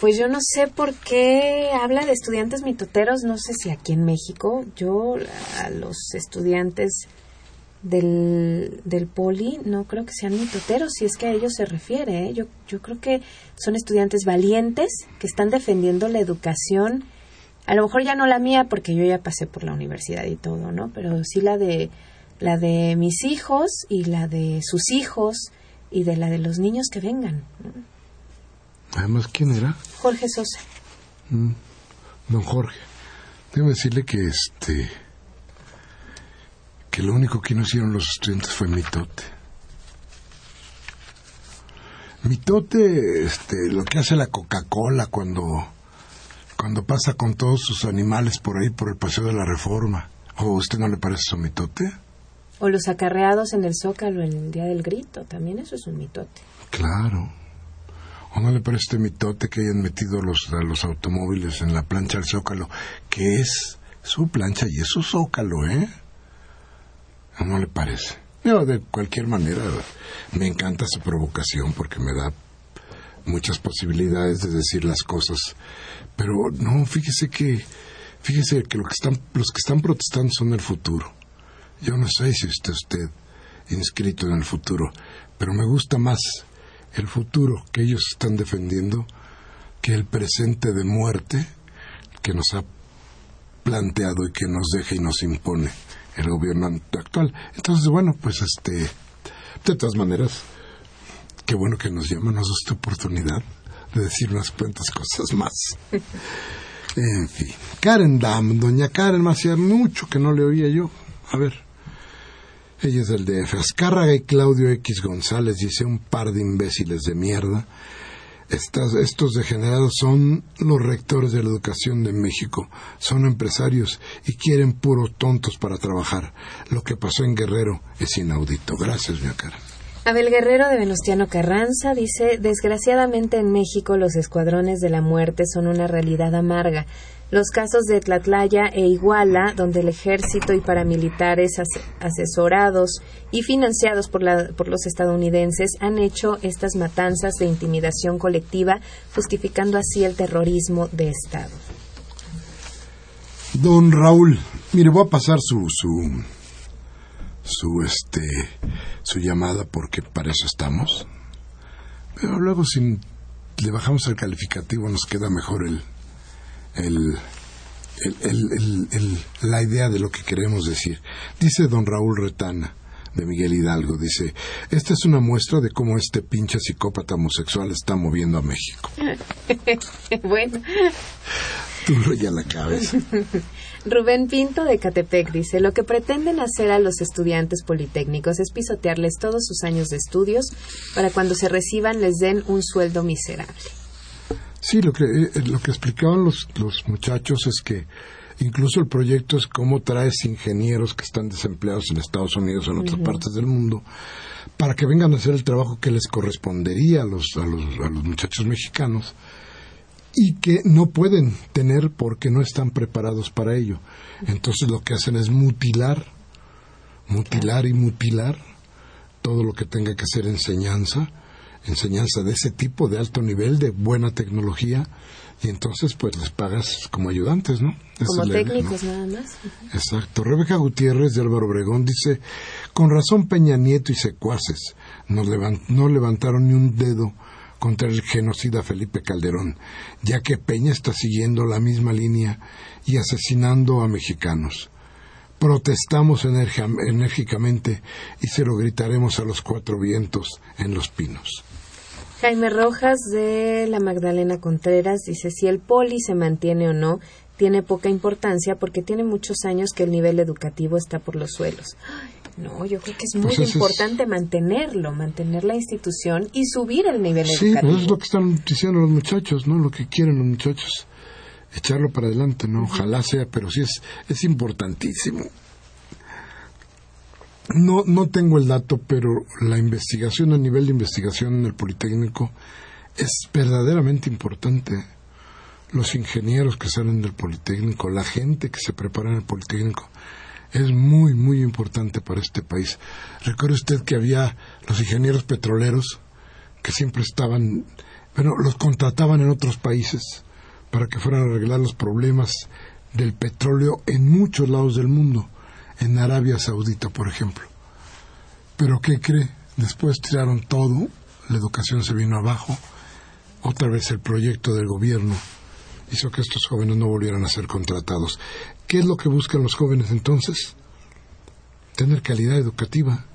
pues yo no sé por qué habla de estudiantes mitoteros, no sé si aquí en México, yo a los estudiantes del, del poli no creo que sean mitoteros, si es que a ellos se refiere. ¿eh? Yo, yo creo que son estudiantes valientes que están defendiendo la educación, a lo mejor ya no la mía porque yo ya pasé por la universidad y todo, ¿no? Pero sí la de la de mis hijos y la de sus hijos y de la de los niños que vengan. Además, ¿quién era? Jorge Sosa. Mm, don Jorge. Debo decirle que este que lo único que no hicieron los estudiantes fue mitote. Mitote, este, lo que hace la Coca-Cola cuando cuando pasa con todos sus animales por ahí por el paseo de la Reforma. ¿O a usted no le parece eso mitote? O los acarreados en el Zócalo en el Día del Grito, también eso es un mitote. Claro. ¿O no le parece mitote que hayan metido los, a los automóviles en la plancha del Zócalo, que es su plancha y es su Zócalo, ¿eh? ¿O no le parece? Yo, de cualquier manera, me encanta su provocación porque me da muchas posibilidades de decir las cosas. Pero no, fíjese que, fíjese que, lo que están, los que están protestando son el futuro. Yo no sé si está usted inscrito en el futuro, pero me gusta más el futuro que ellos están defendiendo que el presente de muerte que nos ha planteado y que nos deja y nos impone el gobierno actual. Entonces, bueno, pues este, de todas maneras, qué bueno que nos llaman, nos da esta oportunidad de decir unas cuantas cosas más. En fin, Karen Dam, doña Karen, hacía mucho que no le oía yo. A ver, ella es del DF. Azcárraga y Claudio X González dice un par de imbéciles de mierda. Estas, estos degenerados son los rectores de la educación de México, son empresarios y quieren puros tontos para trabajar. Lo que pasó en Guerrero es inaudito. Gracias, mi cara. Abel Guerrero de Venustiano Carranza dice, desgraciadamente en México los escuadrones de la muerte son una realidad amarga. Los casos de Tlatlaya e Iguala, donde el ejército y paramilitares asesorados y financiados por, la, por los estadounidenses han hecho estas matanzas de intimidación colectiva, justificando así el terrorismo de Estado. Don Raúl, mire, voy a pasar su, su, su, este, su llamada porque para eso estamos. Pero luego si le bajamos el calificativo nos queda mejor el, el, la idea de lo que queremos decir. Dice don Raúl Retana de Miguel Hidalgo, dice, esta es una muestra de cómo este pinche psicópata homosexual está moviendo a México. bueno. Duro ya la cabeza. Rubén Pinto de Catepec dice, lo que pretenden hacer a los estudiantes politécnicos es pisotearles todos sus años de estudios para cuando se reciban les den un sueldo miserable. Sí, lo que, eh, lo que explicaban los, los muchachos es que incluso el proyecto es cómo traes ingenieros que están desempleados en Estados Unidos o en otras partes del mundo para que vengan a hacer el trabajo que les correspondería a los, a los, a los muchachos mexicanos y que no pueden tener porque no están preparados para ello. Entonces lo que hacen es mutilar, mutilar y mutilar todo lo que tenga que ser enseñanza enseñanza de ese tipo, de alto nivel, de buena tecnología, y entonces pues les pagas como ayudantes, ¿no? como técnicos nada más. Exacto. Rebeca Gutiérrez de Álvaro Obregón dice, con razón Peña Nieto y secuaces no levantaron ni un dedo contra el genocida Felipe Calderón, ya que Peña está siguiendo la misma línea y asesinando a mexicanos. Protestamos enérgicamente y se lo gritaremos a los cuatro vientos en los pinos. Jaime Rojas de la Magdalena Contreras dice, si el poli se mantiene o no, tiene poca importancia porque tiene muchos años que el nivel educativo está por los suelos. no, yo creo que es muy pues importante mantenerlo, mantener la institución y subir el nivel educativo. Sí, pues es lo que están diciendo los muchachos, ¿no? Lo que quieren los muchachos, echarlo para adelante, ¿no? Ojalá sea, pero sí es, es importantísimo. No, no tengo el dato, pero la investigación, a nivel de investigación en el Politécnico, es verdaderamente importante los ingenieros que salen del Politécnico, la gente que se prepara en el Politécnico, es muy, muy importante para este país. Recuerde usted que había los ingenieros petroleros que siempre estaban, bueno, los contrataban en otros países para que fueran a arreglar los problemas del petróleo en muchos lados del mundo, en Arabia Saudita, por ejemplo. Pero ¿qué cree? Después tiraron todo, la educación se vino abajo, otra vez el proyecto del gobierno hizo que estos jóvenes no volvieran a ser contratados. ¿Qué es lo que buscan los jóvenes entonces? Tener calidad educativa.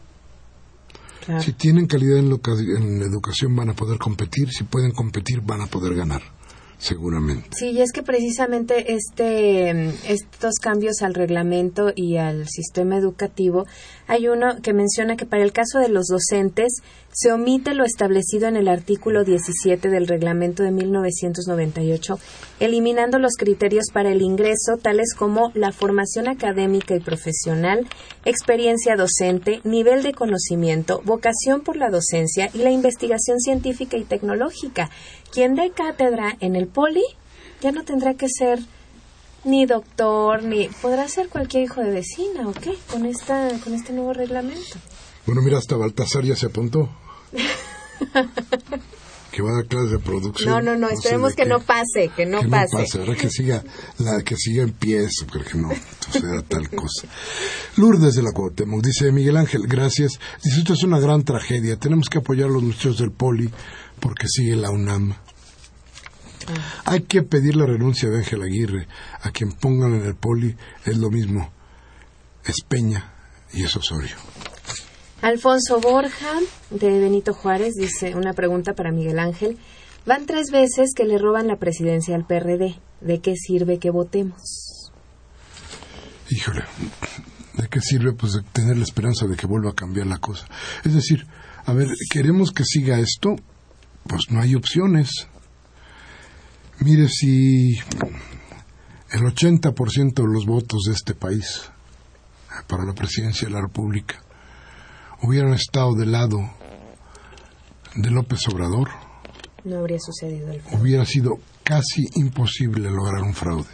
Si tienen calidad en, en educación van a poder competir, si pueden competir van a poder ganar seguramente. Sí, y es que precisamente este, estos cambios al reglamento y al sistema educativo, hay uno que menciona que para el caso de los docentes se omite lo establecido en el artículo 17 del reglamento de 1998, eliminando los criterios para el ingreso, tales como la formación académica y profesional, experiencia docente, nivel de conocimiento, vocación por la docencia y la investigación científica y tecnológica. Quien dé cátedra en el poli ya no tendrá que ser ni doctor, ni podrá ser cualquier hijo de vecina, ¿o qué? Con, esta, con este nuevo reglamento. Bueno, mira, hasta Baltasar ya se apuntó. que va a dar clases de producción. No, no, no, esperemos que no pase, que no pase. No pase, que siga, la, que siga en pie eso, que no suceda tal cosa. Lourdes de la Cuauhtémoc, dice Miguel Ángel, gracias. Dice, esto es una gran tragedia, tenemos que apoyar a los muchachos del poli porque sigue la UNAM. Hay que pedir la renuncia de Ángel Aguirre. A quien pongan en el poli es lo mismo. Es Peña y es Osorio. Alfonso Borja, de Benito Juárez, dice una pregunta para Miguel Ángel. Van tres veces que le roban la presidencia al PRD. ¿De qué sirve que votemos? Híjole, ¿de qué sirve? Pues de tener la esperanza de que vuelva a cambiar la cosa. Es decir, a ver, queremos que siga esto, pues no hay opciones. Mire, si el 80% de los votos de este país para la presidencia de la República hubieran estado del lado de López Obrador, no habría sucedido el Hubiera sido casi imposible lograr un fraude.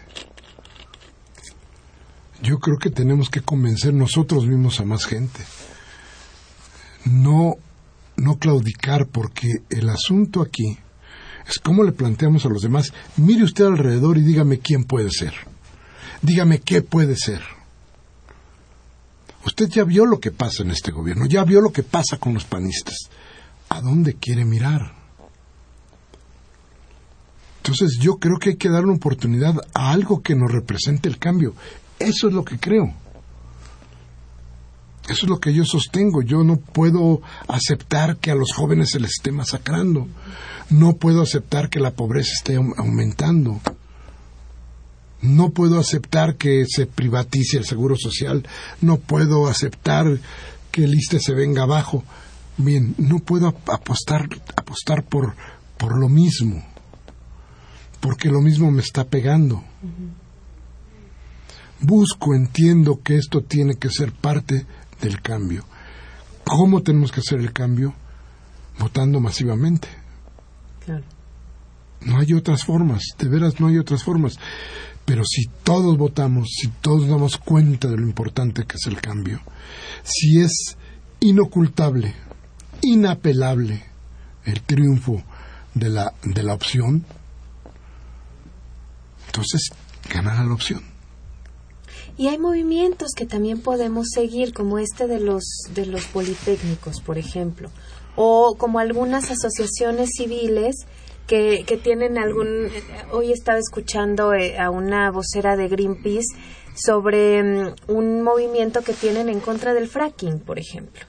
Yo creo que tenemos que convencer nosotros mismos a más gente. No, no claudicar, porque el asunto aquí es cómo le planteamos a los demás. Mire usted alrededor y dígame quién puede ser. Dígame qué puede ser. Usted ya vio lo que pasa en este gobierno, ya vio lo que pasa con los panistas. ¿A dónde quiere mirar? Entonces yo creo que hay que dar una oportunidad a algo que nos represente el cambio. Eso es lo que creo. Eso es lo que yo sostengo. Yo no puedo aceptar que a los jóvenes se les esté masacrando. No puedo aceptar que la pobreza esté aumentando. No puedo aceptar que se privatice el seguro social. No puedo aceptar que el ISTE se venga abajo. Bien, no puedo apostar, apostar por, por lo mismo, porque lo mismo me está pegando. Busco, entiendo que esto tiene que ser parte del cambio. ¿Cómo tenemos que hacer el cambio? Votando masivamente. No hay otras formas, de veras no hay otras formas. Pero si todos votamos, si todos damos cuenta de lo importante que es el cambio, si es inocultable, inapelable el triunfo de la, de la opción, entonces ganará la opción. Y hay movimientos que también podemos seguir, como este de los, de los politécnicos, por ejemplo, o como algunas asociaciones civiles que, que tienen algún... Hoy estaba escuchando eh, a una vocera de Greenpeace sobre mm, un movimiento que tienen en contra del fracking, por ejemplo.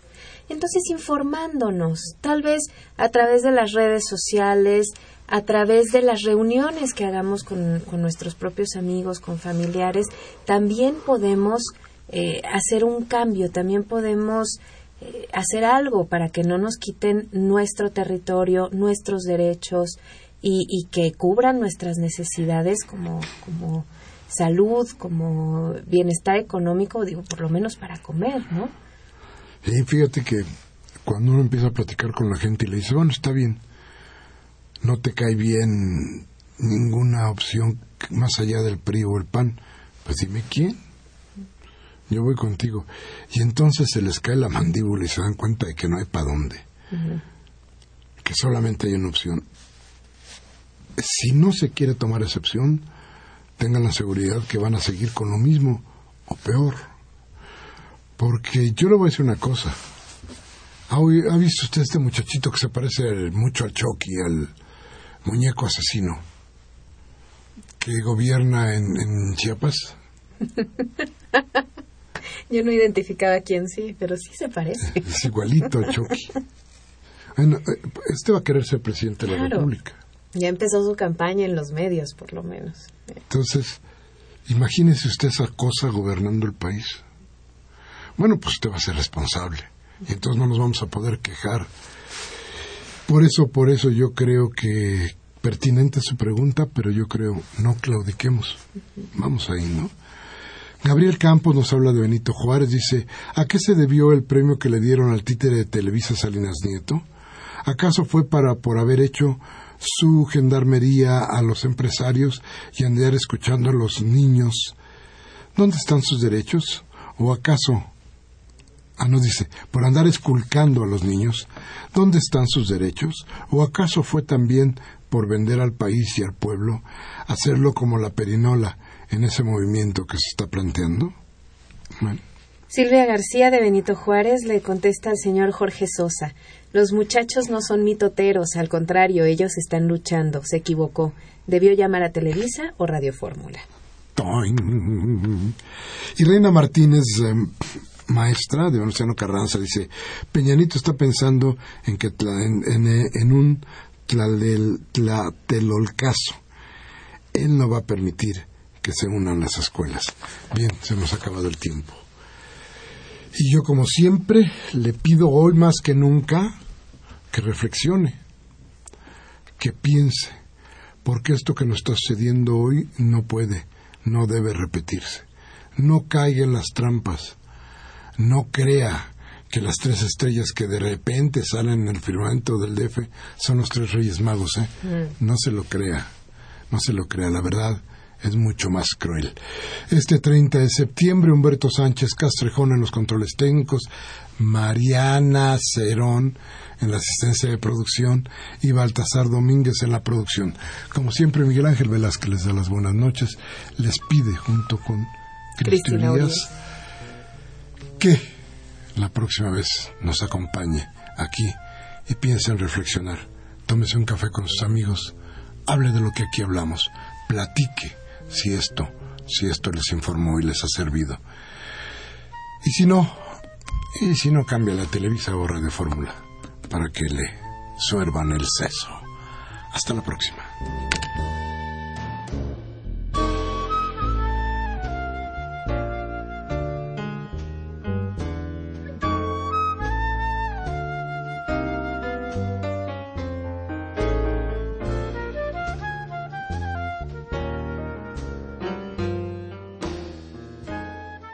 Entonces, informándonos, tal vez a través de las redes sociales, a través de las reuniones que hagamos con, nuestros propios amigos, con familiares, también podemos eh, hacer un cambio, también podemos eh, hacer algo para que no nos quiten nuestro territorio, nuestros derechos y, que cubran nuestras necesidades como, como salud, como bienestar económico, digo, por lo menos para comer, ¿no? Y fíjate que cuando uno empieza a platicar con la gente y le dice, bueno, está bien, no te cae bien ninguna opción más allá del PRI o el PAN, pues dime quién. Yo voy contigo. Y entonces se les cae la mandíbula y se dan cuenta de que no hay para dónde. Que solamente hay una opción. Si no se quiere tomar esa opción, tengan la seguridad que van a seguir con lo mismo o peor. Porque yo le voy a decir una cosa. ¿Ha, ¿Ha visto usted este muchachito que se parece mucho al Chucky, al muñeco asesino? que gobierna en, en Chiapas? Yo no identificaba quién sí, pero sí se parece. Es igualito al Chucky. Bueno, eh, este va a querer ser presidente de la. República. Ya empezó su campaña en los medios, por lo menos. Entonces, imagínese usted esa cosa gobernando el país. Bueno, pues usted va a ser responsable. Y entonces no nos vamos a poder quejar. Por eso, por eso yo creo que pertinente su pregunta, pero yo creo no claudiquemos. Vamos ahí, ¿no? Gabriel Campos nos habla de Benito Juárez, dice, ¿a qué se debió el premio que le dieron al títere de Televisa Salinas Nieto? ¿Acaso fue para por haber hecho su gendarmería a los empresarios y andar escuchando a los niños? ¿Dónde están sus derechos? ¿O acaso Ah, no dice, por andar esculcando a los niños, ¿dónde están sus derechos? ¿O acaso fue también por vender al país y al pueblo, hacerlo como la perinola en ese movimiento que se está planteando? Bueno, Silvia García de Benito Juárez le contesta al señor Jorge Sosa. Los muchachos no son mitoteros, al contrario, ellos están luchando. Se equivocó. Debió llamar a Televisa o Radio Fórmula. Y Reina Martínez, eh, maestra de Venustiano Carranza, dice, Peñanito está pensando en, que tla- en, en, en un tlatelolcazo. Él no va a permitir que se unan las escuelas. Bien, se nos ha acabado el tiempo. Y yo, como siempre, le pido hoy más que nunca que reflexione, que piense, porque esto que nos está sucediendo hoy no puede, no debe repetirse. No caiga en las trampas, no crea que las tres estrellas que de repente salen en el firmamento del DF son los tres reyes magos, ¿eh? No se lo crea, no se lo crea, la verdad es mucho más cruel. Este 30 de septiembre, Humberto Sánchez Castrejón en los controles técnicos, Mariana Cerón en la asistencia de producción y Baltasar Domínguez en la producción. Como siempre, Miguel Ángel Velázquez les da las buenas noches, les pide junto con Cristina Elías que la próxima vez nos acompañe aquí y piense en reflexionar. Tómese un café con sus amigos, hable de lo que aquí hablamos, platique si esto, si esto les informó y les ha servido. Y si no, y si no cambia la Televisa o de fórmula para que le suervan el seso. Hasta la próxima.